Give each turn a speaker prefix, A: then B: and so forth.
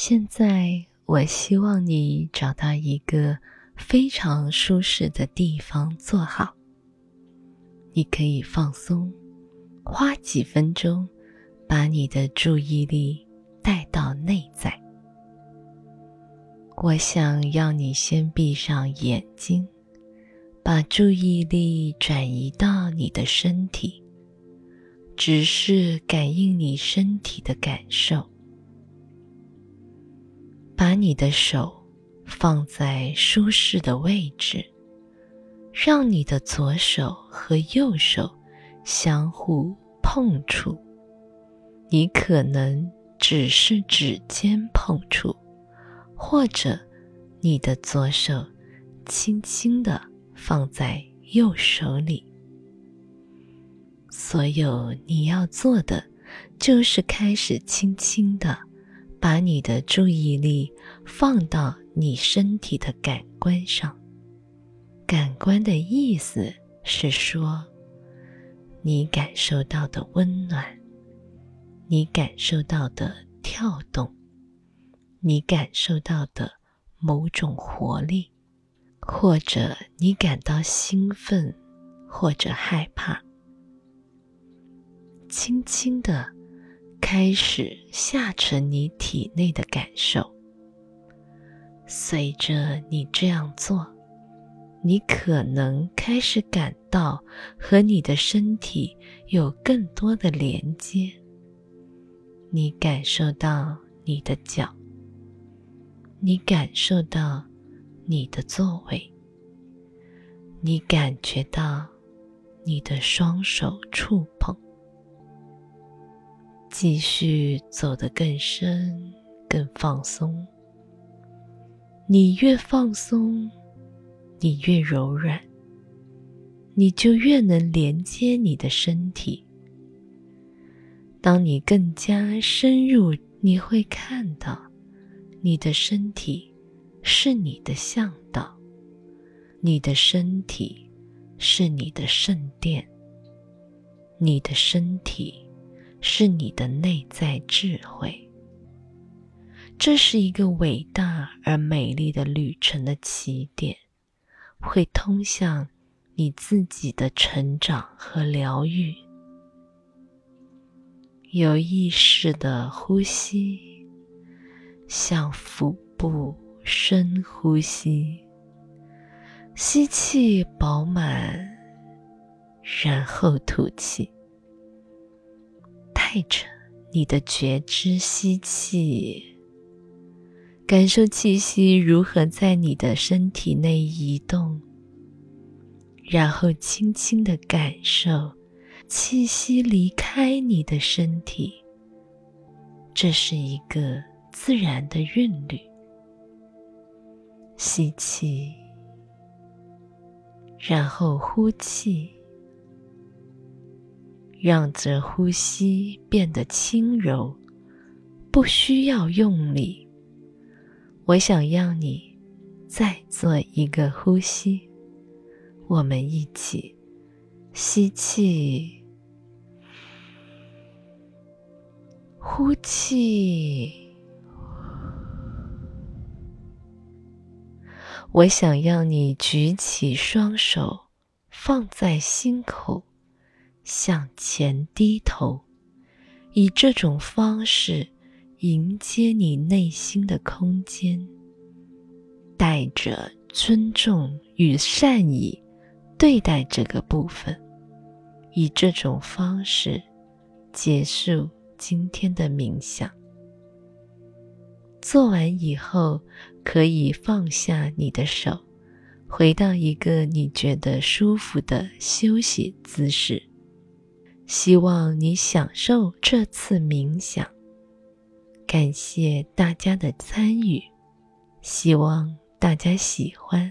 A: 现在，我希望你找到一个非常舒适的地方坐好。你可以放松，花几分钟，把你的注意力带到内在。我想要你先闭上眼睛，把注意力转移到你的身体，只是感应你身体的感受。把你的手放在舒适的位置，让你的左手和右手相互碰触。你可能只是指尖碰触，或者你的左手轻轻的放在右手里。所有你要做的，就是开始轻轻的。把你的注意力放到你身体的感官上。感官的意思是说，你感受到的温暖，你感受到的跳动，你感受到的某种活力，或者你感到兴奋或者害怕，轻轻的。开始下沉你体内的感受。随着你这样做，你可能开始感到和你的身体有更多的连接。你感受到你的脚，你感受到你的座位，你感觉到你的双手触碰。继续走得更深、更放松。你越放松，你越柔软，你就越能连接你的身体。当你更加深入，你会看到，你的身体是你的向导，你的身体是你的圣殿，你的身体。是你的内在智慧。这是一个伟大而美丽的旅程的起点，会通向你自己的成长和疗愈。有意识的呼吸，向腹部深呼吸，吸气饱满，然后吐气。带着你的觉知吸气，感受气息如何在你的身体内移动，然后轻轻的感受气息离开你的身体。这是一个自然的韵律。吸气，然后呼气。让这呼吸变得轻柔，不需要用力。我想让你再做一个呼吸，我们一起吸气，呼气。我想让你举起双手，放在心口。向前低头，以这种方式迎接你内心的空间，带着尊重与善意对待这个部分，以这种方式结束今天的冥想。做完以后，可以放下你的手，回到一个你觉得舒服的休息姿势。希望你享受这次冥想，感谢大家的参与，希望大家喜欢。